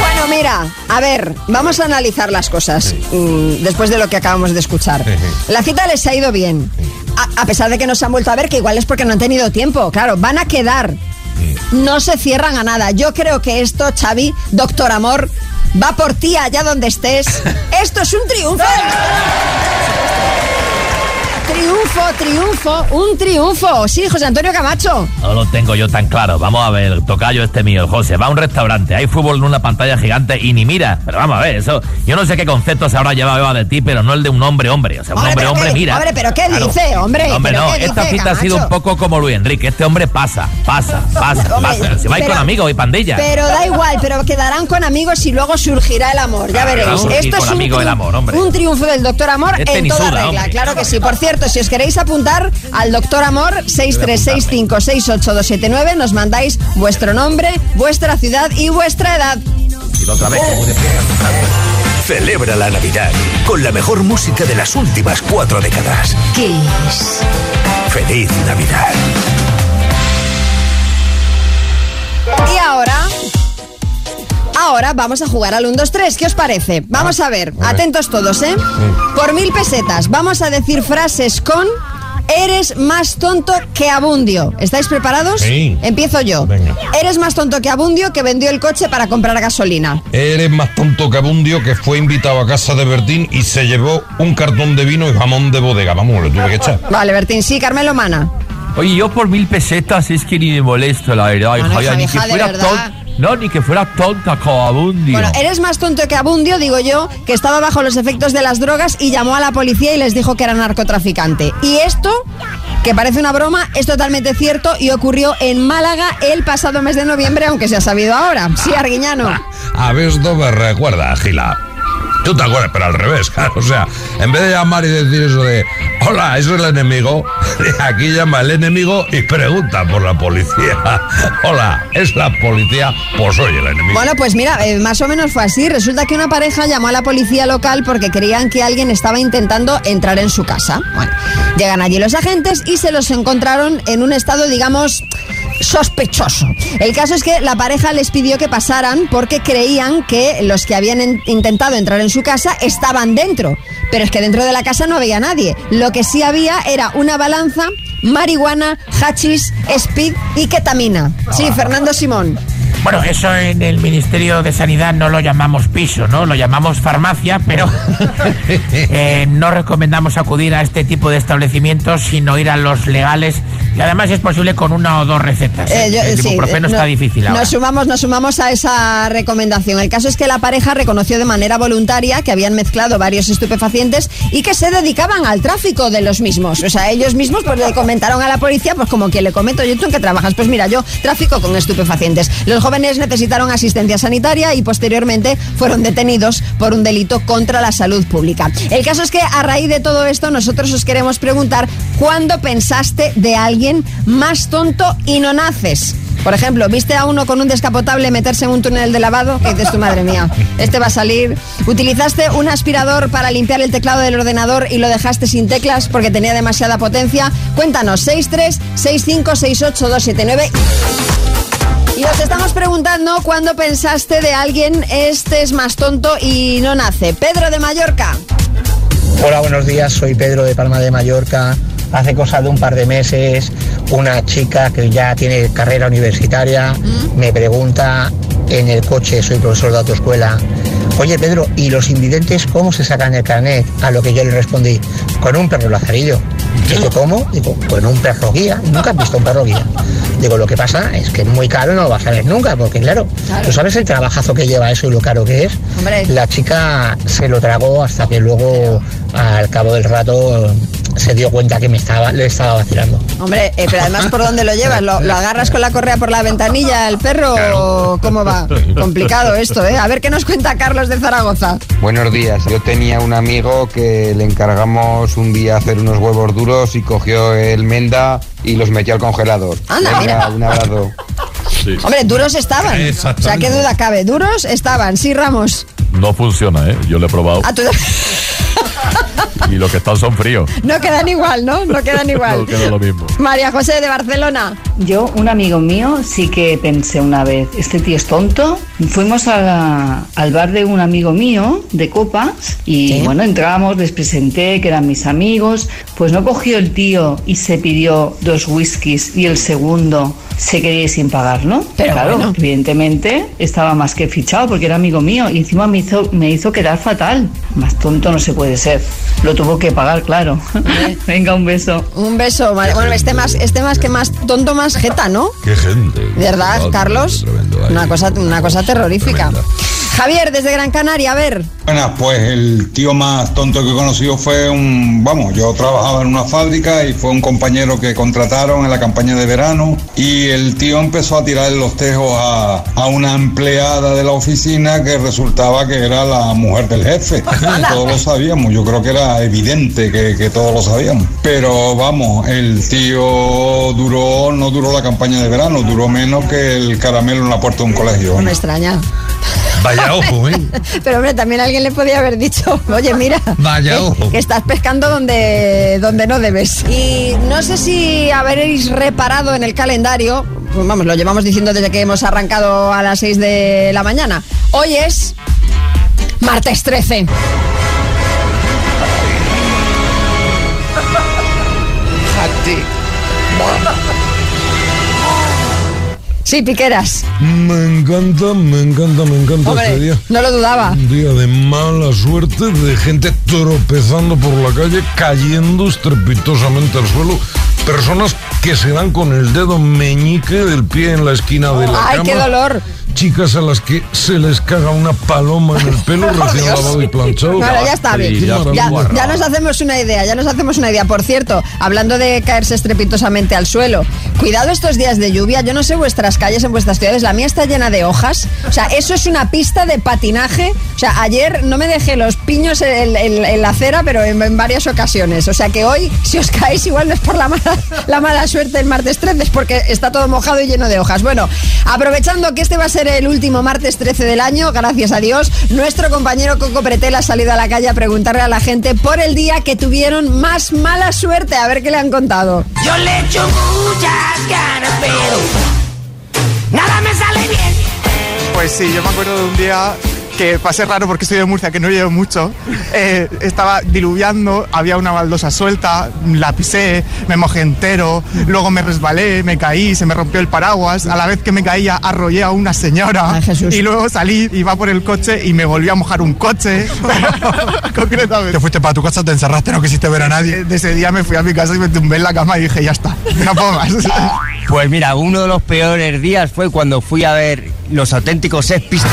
Bueno, mira, a ver, vamos a analizar las cosas mm, después de lo que acabamos de escuchar. La cita les ha ido bien. A, a pesar de que no se han vuelto a ver, que igual es porque no han tenido tiempo. Claro, van a quedar. No se cierran a nada. Yo creo que esto, Xavi, doctor Amor, va por ti allá donde estés. Esto es un triunfo. Triunfo, triunfo, un triunfo. Sí, José Antonio Camacho. No lo tengo yo tan claro. Vamos a ver, el tocayo este mío, el José. Va a un restaurante, hay fútbol en una pantalla gigante y ni mira. Pero vamos a ver, eso. Yo no sé qué concepto se habrá llevado Eva de ti, pero no el de un hombre, hombre. O sea, un Hombre, hombre, mira. hombre, pero ¿qué dice, hombre? Hombre, ¿Pero no. Esta cita ha sido un poco como Luis Enrique. Este hombre pasa, pasa, pasa, Hombre, pasa. Se va pero- con amigos y pandilla. Pero da igual, pero quedarán con amigos y luego surgirá el amor, ya a veréis. Esto es un, el amor, hombre. un triunfo del doctor Amor Este en toda regla, hombre. claro que sí. Por cierto, si os queréis apuntar al doctor Amor, 636568279, nos mandáis vuestro nombre, vuestra ciudad y vuestra edad. Y otra vez. Celebra la Navidad con la mejor música de las últimas cuatro décadas. Kiss. Feliz Navidad. Y ahora... Vamos a jugar al 1, 2, 3. ¿Qué os parece? Vamos a ver, atentos todos, ¿eh? Por mil pesetas, vamos a decir frases con Eres más tonto que Abundio. ¿Estáis preparados? Sí. Empiezo yo. Venga. Eres más tonto que Abundio que vendió el coche para comprar gasolina. Eres más tonto que Abundio que fue invitado a casa de Bertín y se llevó un cartón de vino y jamón de bodega. Vamos, lo tuve que echar. Vale, Bertín, sí, Carmelo Mana. Oye, yo por mil pesetas es que ni me molesto, la verdad. Hija, hija, ni hija, que de fuera verdad. No, ni que fuera tonta como Abundio. Bueno, eres más tonto que Abundio, digo yo, que estaba bajo los efectos de las drogas y llamó a la policía y les dijo que era narcotraficante. Y esto, que parece una broma, es totalmente cierto y ocurrió en Málaga el pasado mes de noviembre, aunque se ha sabido ahora. Sí, Arguiñano. A ver, esto me recuerda, Gila. Tú te acuerdas, pero al revés, claro. O sea, en vez de llamar y decir eso de, hola, eso es el enemigo, aquí llama el enemigo y pregunta por la policía. Hola, ¿es la policía? Pues soy el enemigo. Bueno, pues mira, eh, más o menos fue así. Resulta que una pareja llamó a la policía local porque creían que alguien estaba intentando entrar en su casa. Bueno, llegan allí los agentes y se los encontraron en un estado, digamos, sospechoso. El caso es que la pareja les pidió que pasaran porque creían que los que habían en- intentado entrar en su casa estaban dentro. Pero es que dentro de la casa no había nadie. Lo que sí había era una balanza, marihuana, hachís, speed y ketamina. Sí, Fernando Simón. Bueno, eso en el Ministerio de Sanidad no lo llamamos piso, ¿no? Lo llamamos farmacia, pero eh, no recomendamos acudir a este tipo de establecimientos sino ir a los legales y además es posible con una o dos recetas. ¿eh? Eh, yo- el ibuprofeno eh, está no- difícil ahora. Nos sumamos, nos sumamos a esa recomendación. El caso es que la pareja reconoció de manera voluntaria que habían mezclado varios estupefacientes y que se dedicaban al tráfico de los mismos. O sea, ellos mismos pues le comentaron a la policía, pues como quien le comento, yo tú en qué trabajas, pues mira, yo tráfico con estupefacientes. Los jóvenes necesitaron asistencia sanitaria y posteriormente fueron detenidos por un delito contra la salud pública. El caso es que a raíz de todo esto nosotros os queremos preguntar ¿cuándo pensaste de alguien más tonto y no naces? Por ejemplo, ¿viste a uno con un descapotable meterse en un túnel de lavado? Que dices tu madre mía, este va a salir. ¿Utilizaste un aspirador para limpiar el teclado del ordenador y lo dejaste sin teclas porque tenía demasiada potencia? Cuéntanos, 63 65 68 279. Y os estamos preguntando cuándo pensaste de alguien este es más tonto y no nace. Pedro de Mallorca. Hola, buenos días. Soy Pedro de Palma de Mallorca. Hace cosa de un par de meses, una chica que ya tiene carrera universitaria me pregunta en el coche, soy profesor de autoescuela, oye Pedro, ¿y los invidentes cómo se sacan el carnet? A lo que yo le respondí, con un perro lazarillo. Dice, ¿cómo? Digo, con un perro guía. Nunca has visto un perro guía. Digo, lo que pasa es que es muy caro y no lo vas a ver nunca, porque claro, ¿tú sabes el trabajazo que lleva eso y lo caro que es? Hombre. La chica se lo tragó hasta que luego, al cabo del rato, se dio cuenta que me estaba, le estaba vacilando. Hombre, eh, pero además, ¿por dónde lo llevas? ¿Lo, lo agarras con la correa por la ventanilla el perro o cómo va? Complicado esto, ¿eh? A ver qué nos cuenta Carlos de Zaragoza. Buenos días. Yo tenía un amigo que le encargamos un día hacer unos huevos duros y cogió el menda y los metió al congelador. Anda, mira. un abrazo. Hombre, duros estaban. O sea, ¿qué duda cabe? Duros estaban, sí, Ramos. No funciona, ¿eh? Yo lo he probado Ah, tú- y lo que están son fríos. No quedan igual, ¿no? No quedan igual. No queda lo mismo. María José de Barcelona. Yo, un amigo mío, sí que pensé una vez, este tío es tonto. Fuimos a la- al bar de un amigo mío, de copas, y bueno, entramos, les presenté que eran mis amigos. Pues no cogió el tío y se pidió dos whiskies y el segundo se quería ir sin pagarlo. Pero claro, bueno. evidentemente estaba más que fichado porque era amigo mío y encima me hizo, me hizo quedar fatal. Más tonto no se puede ser. Lo tuvo que pagar, claro. Venga, un beso. Un beso, María. Bueno, este más, este más que más tonto, más jeta, ¿no? Qué gente. ¿De verdad, Carlos? Una cosa, una cosa terrorífica. Javier, desde Gran Canaria, a ver. Bueno, pues el tío más tonto que he conocido fue un, vamos, yo trabajaba en una fábrica y fue un compañero que contrataron en la campaña de verano y el tío empezó a tirar los tejos a, a una empleada de la oficina que resultaba que era la mujer del jefe. todos lo sabíamos, yo creo que era evidente que, que todos lo sabíamos. Pero vamos, el tío duró, no duró la campaña de verano, duró menos que el caramelo en la puerta de un colegio. No me extraña. Vaya ojo, ¿eh? Pero hombre, también alguien le podía haber dicho, oye, mira, Vaya que, ojo. que estás pescando donde, donde no debes. Y no sé si habréis reparado en el calendario, pues vamos, lo llevamos diciendo desde que hemos arrancado a las 6 de la mañana. Hoy es martes 13. Sí, piqueras. Me encanta, me encanta, me encanta Hombre, este día. no lo dudaba. Un día de mala suerte, de gente tropezando por la calle, cayendo estrepitosamente al suelo. Personas que se dan con el dedo meñique del pie en la esquina de la ¡Ay, cama. qué dolor! Chicas a las que se les caga una paloma en el pelo recién lavado y planchado. Bueno, ya está bien. Ya, ya nos hacemos una idea, ya nos hacemos una idea. Por cierto, hablando de caerse estrepitosamente al suelo, cuidado estos días de lluvia. Yo no sé vuestras calles en vuestras ciudades, la mía está llena de hojas. O sea, eso es una pista de patinaje. O sea, ayer no me dejé los piños en, en- en la acera, pero en, en varias ocasiones. O sea que hoy, si os caéis, igual no es por la mala, la mala suerte el martes 13, es porque está todo mojado y lleno de hojas. Bueno, aprovechando que este va a ser el último martes 13 del año, gracias a Dios, nuestro compañero Coco Pretel ha salido a la calle a preguntarle a la gente por el día que tuvieron más mala suerte. A ver qué le han contado. Yo le echo muchas ganas, pero nada me sale bien. Pues sí, yo me acuerdo de un día que ser raro porque soy de Murcia, que no llevo mucho. Eh, estaba diluviando, había una baldosa suelta, la pisé, me mojé entero, luego me resbalé, me caí, se me rompió el paraguas. A la vez que me caía, arrollé a una señora. Y luego salí, iba por el coche y me volví a mojar un coche. Concretamente. Te fuiste para tu casa, te encerraste, no quisiste ver a nadie. De ese día me fui a mi casa y me tumbé en la cama y dije, ya está, no puedo más. Pues mira, uno de los peores días fue cuando fui a ver los auténticos Sex Pistols.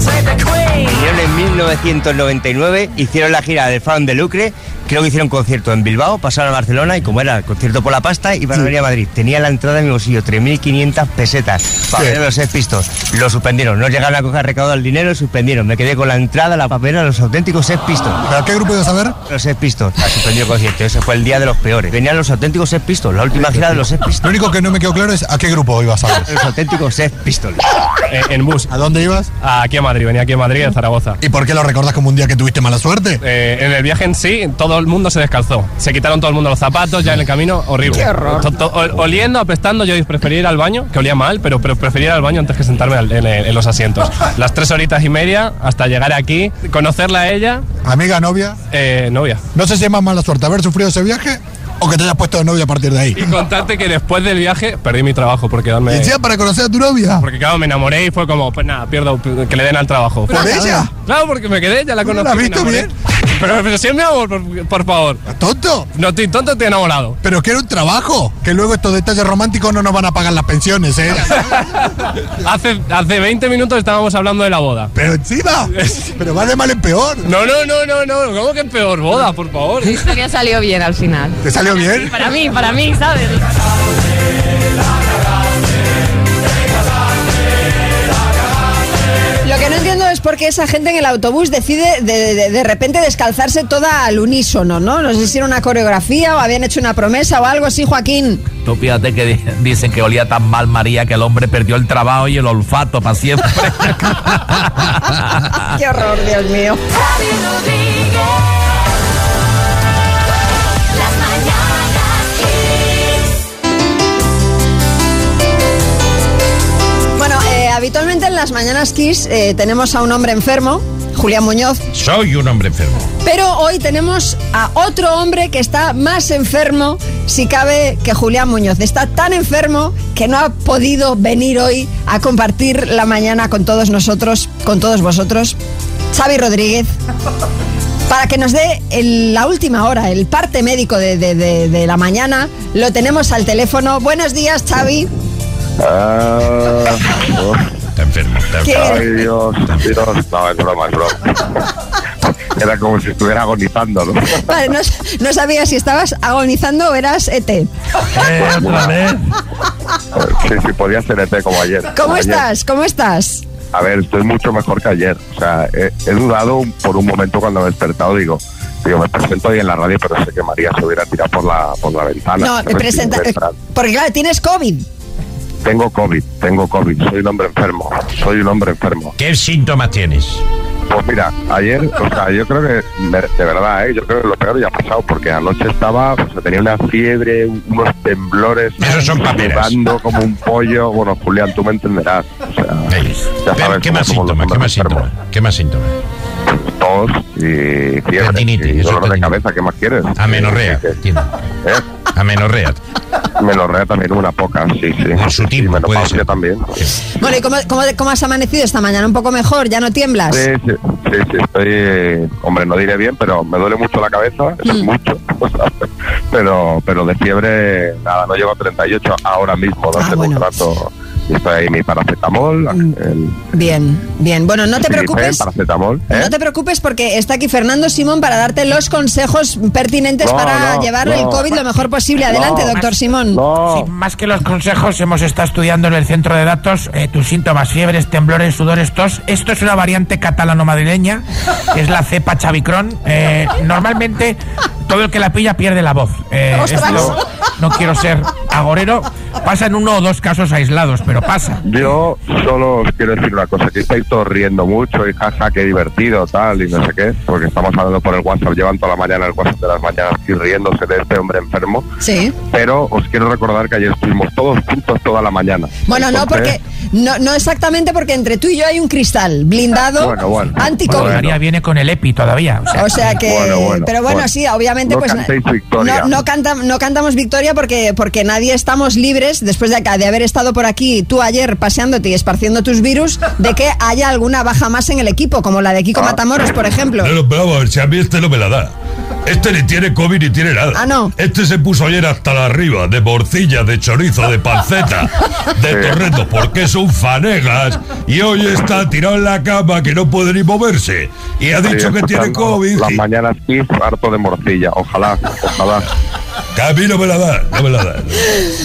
take the queen. Vinieron en 1999, hicieron la gira de Fan de Lucre, creo que hicieron concierto en Bilbao, pasaron a Barcelona y como era el concierto por la pasta, iban a venir a Madrid. Tenía la entrada en mi bolsillo, 3.500 pesetas para Sí. ver los Sex Pistols. Lo suspendieron, no llegaron a coger recaudado el dinero, suspendieron. Me quedé con la entrada, la papelera los auténticos Sex Pistols. ¿Pero qué grupo ibas a ver? Los Sex Pistols. La suspendió el concierto, ese fue el día de los peores. Venían los auténticos Sex Pistols, la última gira de los Sex Pistols. Lo único que no me quedó claro es a qué grupo ibas a ver. Los auténticos Sex Pistols. en bus. ¿A dónde ibas? Aquí a Madrid, venía aquí a Madrid, de Zaragoza. ¿Y por qué lo recordas como un día que tuviste mala suerte? Eh, en el viaje en sí, todo el mundo se descalzó. Se quitaron todo el mundo los zapatos, ya en el camino, horrible. Qué horror. To- to- ol- oliendo, apestando, yo prefería ir al baño, que olía mal, pero, pero prefería ir al baño antes que sentarme al- en, en los asientos. Las tres horitas y media hasta llegar aquí, conocerla a ella. ¿Amiga, novia? Eh, novia. No sé si es más mala suerte haber sufrido ese viaje o que te hayas puesto de novia a partir de ahí. Y contarte que después del viaje perdí mi trabajo por quedarme. ¿Y encima para conocer a tu novia? Porque claro, me enamoré y fue como, pues nada, pierdo que le den al trabajo. ¿Por ella? Claro, porque me quedé, ya la ¿No conocí. la has visto bien? Pero, pero si es mi amor, por, por favor. ¿Tonto? No estoy tonto, estoy enamorado. Pero que era un trabajo. Que luego estos detalles románticos no nos van a pagar las pensiones, ¿eh? Hace, hace 20 minutos estábamos hablando de la boda. Pero encima. Pero va de mal en peor. No, no, no, no, no. ¿Cómo que peor boda, por favor? La historia salió bien al final. ¿Te salió bien? Para mí, para mí, ¿sabes? Entiendo es por qué esa gente en el autobús decide de, de- de repente descalzarse toda al unísono, ¿no? No sé si era una coreografía o habían hecho una promesa o algo así, Joaquín. Tú fíjate que di- dicen que olía tan mal María que el hombre perdió el trabajo y el olfato para siempre. Qué horror, Dios mío. Habitualmente en las mañanas Kiss eh, tenemos a un hombre enfermo, Julián Muñoz, Soy un hombre enfermo. pero hoy tenemos a otro hombre que está más enfermo, si cabe, que Julián Muñoz. Está tan enfermo que no ha podido venir hoy a compartir la mañana con todos nosotros, con todos vosotros. Xavi Rodríguez, para que nos dé el- la última hora, el parte médico de, de- de- de la mañana, lo tenemos al teléfono. Buenos días, Xavi. Está enfermo, está ¿Qué? enfermo. Ay, Dios, Dios. No, es broma, es broma. Era como si estuviera agonizando, ¿no? Vale, no, no sabía si estabas agonizando o eras ET. Eh, Sí, sí, podía ser ET como ayer. ¿Cómo Como ayer. estás? ¿Cómo estás? A ver, estoy mucho mejor que ayer. O sea, he, he dudado por un momento cuando me he despertado. Digo, digo, me presento ahí en la radio, pero sé que María se hubiera tirado por la, por la ventana. No, te presenta. Porque claro, tienes COVID. Tengo COVID, tengo COVID. Soy un hombre enfermo. Soy un hombre enfermo. ¿Qué síntomas tienes? Pues mira, ayer, o sea, yo creo que, de verdad, ¿eh? yo creo que lo peor ya ha pasado, porque anoche estaba, o sea, tenía una fiebre, unos temblores. Esos son paperas. como un pollo. Bueno, Julián, tú me entenderás. O sea, ya sabes ¿Qué más síntomas? ¿Qué más síntomas? ¿Qué más síntomas? tos y fiebre y dolor de cabeza, ¿qué más quieres? Amenorrea, entiendo. ¿Eh? Amenorrea. Menorrea también una poca, sí, sí. En su tiempo, menopausia también. Bueno, ¿y cómo, cómo, cómo has amanecido esta mañana? ¿Un poco mejor? ¿Ya no tiemblas? Sí, sí, sí, sí, estoy, eh, hombre, no diré bien, pero me duele mucho la cabeza, eso Mm. es mucho, pero, pero de fiebre, nada, no llego a 38 ahora mismo, Ah, no tengo un rato, estoy ahí mi paracetamol, Mm. el Bien, bien. Bueno, no te preocupes. paracetamol, ¿eh? No te preocupes porque está aquí Fernando Simón para darte los consejos pertinentes No, para no, llevar no. el COVID lo mejor posible. Adelante, No. doctor Simón. Sí, más que los consejos, hemos estado estudiando en el centro de datos eh, tus síntomas, fiebres, temblores, sudores, tos. Esto es una variante catalano-madrileña, que es la cepa chavicrón. Eh, normalmente, todo el que la pilla pierde la voz. Eh, no quiero ser agorero, Pasa en uno o dos casos aislados, pero pasa. Yo solo os quiero decir una cosa, que estáis todos riendo mucho y jaja, qué divertido, tal, y no sé qué, porque estamos hablando por el WhatsApp, llevan toda la mañana el WhatsApp de las mañanas y riéndose de este hombre enfermo, Sí. pero os quiero recordar que ayer estuvimos todos juntos toda la mañana. Bueno, no, porque no, no exactamente porque entre tú y yo hay un cristal blindado Bueno, bueno. anti-COVID. Bueno, María viene con el EPI todavía. O sea, O sea que, Bueno, bueno, pero bueno, bueno. sí, obviamente No pues no, no canta- no cantamos victoria porque porque nadie estamos libres después de, acá- de haber estado por aquí tú ayer paseándote y esparciendo tus virus de que haya alguna baja más en el equipo como la de Kiko Ah. Matamoros, por ejemplo. Pero, pero vamos a ver, si a mí este no me la da. Este ni tiene COVID ni tiene nada. Ah, no. Este se puso ayer hasta la arriba, de morcilla, de chorizo, de panceta, de torrendo, porque son fanegas. Y hoy está tirado en la cama que no puede ni moverse. Y ha dicho que tiene COVID. Las mañanas harto de morcilla, ojalá, ojalá. A mí no me la da, no me la da.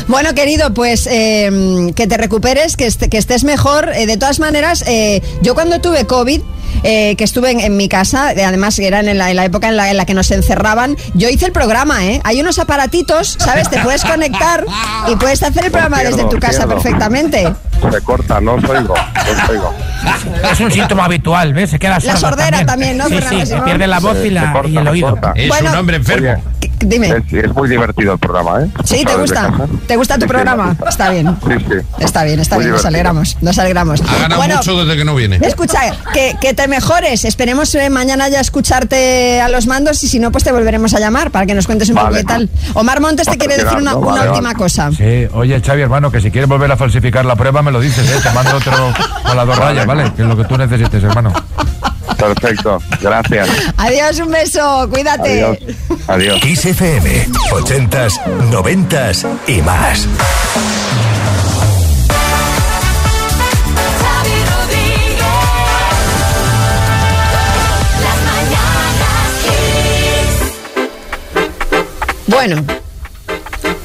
Bueno, querido, pues eh, que te recuperes, que, est- que estés mejor. Eh, de todas maneras, eh, yo cuando tuve COVID, eh, que estuve en, en mi casa, eh, además era en la, en la época en la, en la que nos encerraban, yo hice el programa, ¿eh? Hay unos aparatitos, ¿sabes? Te puedes conectar y puedes hacer el programa desde tu casa pierdo. perfectamente. Se corta, no os oigo, no os oigo. es un síntoma habitual, ¿ves? Se queda La sorda sordera también, ¿no, Sí, se pierde la voz y, la, corta, y el oído. Es Bueno. un hombre enfermo. Oye, Dime. es, es muy divertido el programa, ¿eh? Sí, ¿te gusta? ¿Te gusta tu Sí, sí, programa? gusta. Está bien. Sí, sí. Está bien, está Muy bien, nos divertido. alegramos, nos alegramos. Ha ganado Bueno, mucho desde que no viene. Escucha, que, que te mejores. Esperemos eh, mañana ya escucharte a los mandos y si no, pues te volveremos a llamar para que nos cuentes un Vale. poco qué tal. Omar Montes te quiere decir una, una vale, última vale. cosa. Sí, oye, Xavi, hermano, que si quieres volver a falsificar la prueba, me lo dices, ¿eh? Te mando otro con las dos rayas, ¿vale? Que es lo que tú necesites, hermano. Perfecto, gracias. Adiós, un beso, cuídate. Adiós. Adiós. Kiss FM, 80s, 90s y más. Bueno,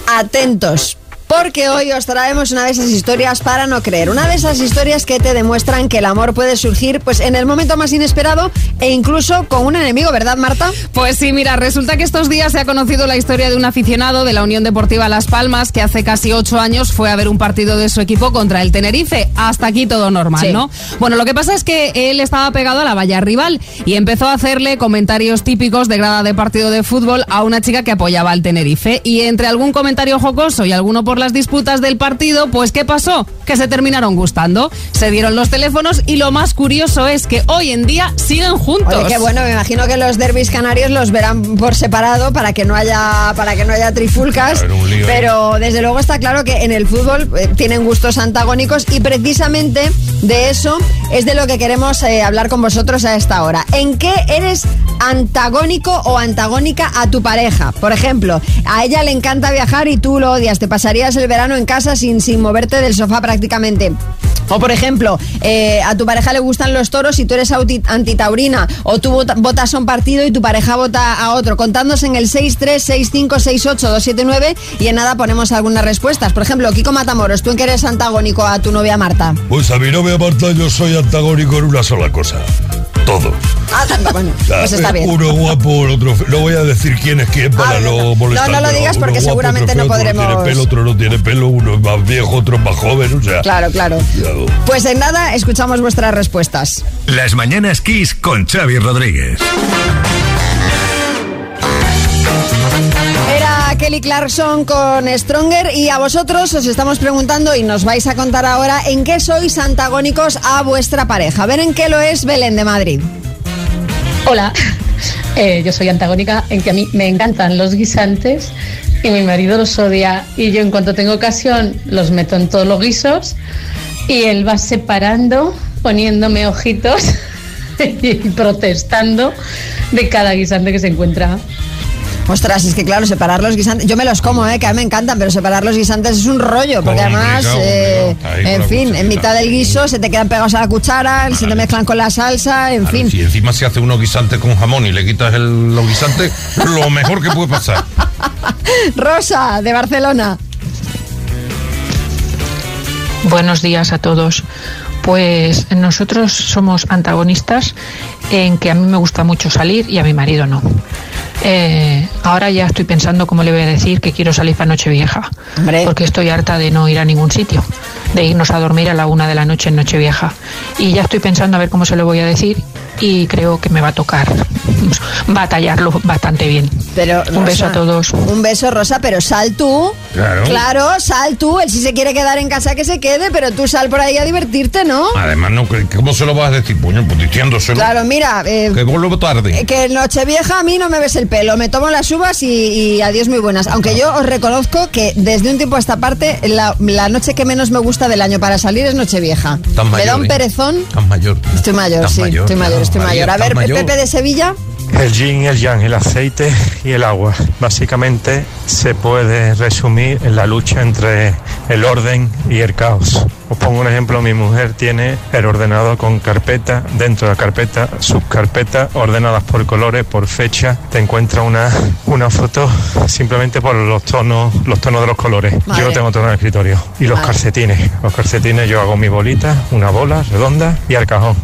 atentos. Porque hoy os traemos una de esas historias para no creer. Una de esas historias que te demuestran que el amor puede surgir pues en el momento más inesperado e incluso con un enemigo, ¿verdad, Marta? Pues sí, mira, resulta que estos días se ha conocido la historia de un aficionado de la Unión Deportiva Las Palmas que hace casi ocho años fue a ver un partido de su equipo contra el Tenerife. Hasta aquí todo normal, Sí. ¿no? Bueno, lo que pasa es que él estaba pegado a la valla rival y empezó a hacerle comentarios típicos de grada de partido de fútbol a una chica que apoyaba al Tenerife. Y entre algún comentario jocoso y alguno por las disputas del partido, pues ¿qué pasó? Que se terminaron gustando. Se dieron los teléfonos y lo más curioso es que hoy en día siguen juntos. Oye, qué bueno, me imagino que los derbis canarios los verán por separado para que no haya para que no haya trifulcas. Lío. Pero desde luego está claro que en el fútbol eh, tienen gustos antagónicos y precisamente de eso es de lo que queremos eh, hablar con vosotros a esta hora. ¿En qué eres antagónico o antagónica a tu pareja? Por ejemplo, a ella le encanta viajar y tú lo odias. Te pasarías el verano en casa sin, sin moverte del sofá prácticamente. O por ejemplo, eh, a tu pareja le gustan los toros y tú eres antitaurina. O tú vota- votas a un partido y tu pareja vota a otro. Contándose en el 636568279 y en nada ponemos algunas respuestas. Por ejemplo, Kiko Matamoros, ¿tú en qué eres antagónico a tu novia Marta? Pues a mi novia Marta yo soy antagónico en una sola cosa. Todo. Ah, tanto, bueno, pues está bien. Uno guapo, el otro. No voy a decir quién es quién para Ah, no, no, molestar. No, no lo digas porque seguramente no podremos- tiene pelo, otro no tiene pelo, uno es más viejo, otro es más joven, o sea. Claro, claro. Pues en nada, escuchamos vuestras respuestas. Las mañanas Kiss con Xavi Rodríguez. Era Kelly Clarkson con Stronger y a vosotros os estamos preguntando y nos vais a contar ahora en qué sois antagónicos a vuestra pareja. A ver en qué lo es Belén de Madrid. Hola, Eh, yo soy antagónica en que a mí me encantan los guisantes y mi marido los odia y yo en cuanto tengo ocasión los meto en todos los guisos y él va separando, poniéndome ojitos y protestando de cada guisante que se encuentra. Ostras, es que claro, separar los guisantes, yo me los como, eh, que a mí me encantan, pero separar los guisantes es un rollo, porque además, eh, en fin, en mitad del guiso se te quedan pegados a la cuchara, se te mezclan con la salsa, en fin. Si encima se hace unos guisantes con jamón y le quitas el, los guisantes, lo mejor que puede pasar. Rosa, de Barcelona. Buenos días a todos. Pues nosotros somos antagonistas en que a mí me gusta mucho salir y a mi marido no. Eh, ahora ya estoy pensando cómo le voy a decir que quiero salir para Nochevieja. Porque estoy harta de no ir a ningún sitio, de irnos a dormir a la una de la noche en Nochevieja. Y ya estoy pensando a ver cómo se lo voy a decir y creo que me va a tocar batallarlo bastante bien. Pero, Un beso a todos. Un beso, Rosa, pero sal tú. Claro. Claro, sal tú. Él si se quiere quedar en casa, que se quede, pero tú sal por ahí a divertirte, ¿no? Además, no, ¿cómo se lo vas a decir? Puño, pues diciéndoselo. Claro, mira, eh, Que vuelvo tarde. eh, que Nochevieja a mí no me ves el pelo, me tomo las uvas y, y adiós muy buenas. Aunque yo os reconozco que desde un tiempo a esta parte, la, la noche que menos me gusta del año para salir es Nochevieja. Tan me da un ¿eh? perezón. Tan mayor. Estoy mayor, Tan sí, mayor, estoy mayor, estoy mayor. A ver, mayor. Pepe de Sevilla. El yin y el yang, el aceite y el agua. Básicamente se puede resumir en la lucha entre el orden y el caos. Os pongo un ejemplo, mi mujer tiene el ordenador con carpeta, dentro de la carpeta, subcarpeta, ordenadas por colores, por fecha. Te encuentra una, una foto simplemente por los tonos, los tonos de los colores. Madre. Yo no tengo todo en el escritorio. Y los Madre. calcetines. Los calcetines yo hago mi bolita, una bola redonda y al cajón.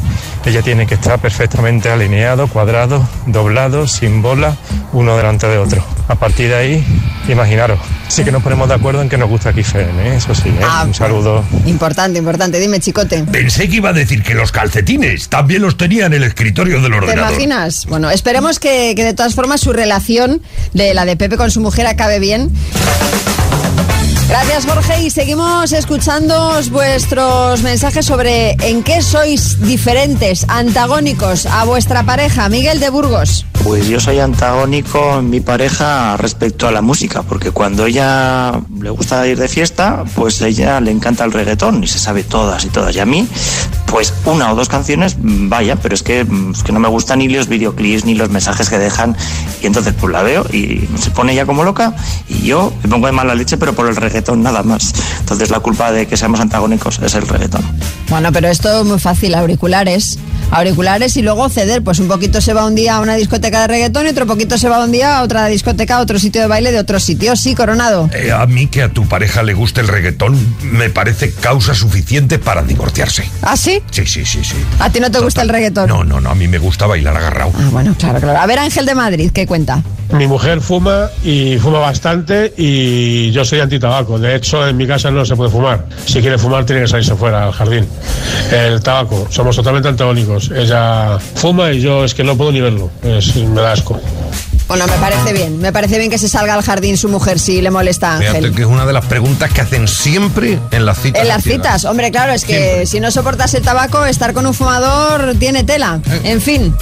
Ella tiene que estar perfectamente alineado, cuadrado, doblado, sin bola, uno delante de otro. A partir de ahí, imaginaros. Sí que nos ponemos de acuerdo en que nos gusta Kifen, ¿eh? eso sí. ¿eh? Ah, Un saludo. Importante, importante. Dime, chicote. Pensé que iba a decir que los calcetines también los tenía en el escritorio del ¿Te ordenador. imaginas? Bueno, esperemos que, que de todas formas su relación de la de Pepe con su mujer acabe bien. Gracias Jorge y seguimos escuchando vuestros mensajes sobre en qué sois diferentes, antagónicos a vuestra pareja. Miguel de Burgos. Pues yo soy antagónico en mi pareja respecto a la música, porque cuando ella le gusta ir de fiesta, pues a ella le encanta el reggaetón y se sabe todas y todas. Y a mí, pues una o dos canciones, mm, vaya, pero es que, mm, es que no me gustan ni los videoclips ni los mensajes que dejan. Y entonces pues la veo y se pone ella como loca y yo me pongo de mala leche, pero por el reggaetón nada más. Entonces la culpa de que seamos antagónicos es el reggaetón. Bueno, pero esto es muy fácil, auriculares. Auriculares y luego ceder, pues un poquito se va un día a una discoteca de reggaetón y otro poquito se va un día a otra discoteca, a otro sitio de baile de otro sitio. Sí, Coronado. Eh, a mí que a tu pareja le guste el reggaetón me parece causa suficiente para divorciarse. ¿Ah, sí? Sí, sí, sí, sí. ¿A ti no te gusta el reggaetón? No, no, no, a mí me gusta bailar agarrado. Ah, bueno, claro, claro. A ver, Ángel de Madrid, ¿qué cuenta? Mi mujer fuma y fuma bastante y yo soy antitabaco. De hecho, en mi casa no se puede fumar. Si quiere fumar tiene que salirse fuera al jardín. El tabaco, somos totalmente antagónicos. Ella fuma y yo es que no puedo ni verlo. Es- me da asco. Bueno, me parece bien. Me parece bien que se salga al jardín su mujer si le molesta a Fíjate Ángel. que es una de las preguntas que hacen siempre en las citas. En las citas, hombre, claro, es que si no soportas el tabaco, estar con un fumador tiene tela. En fin.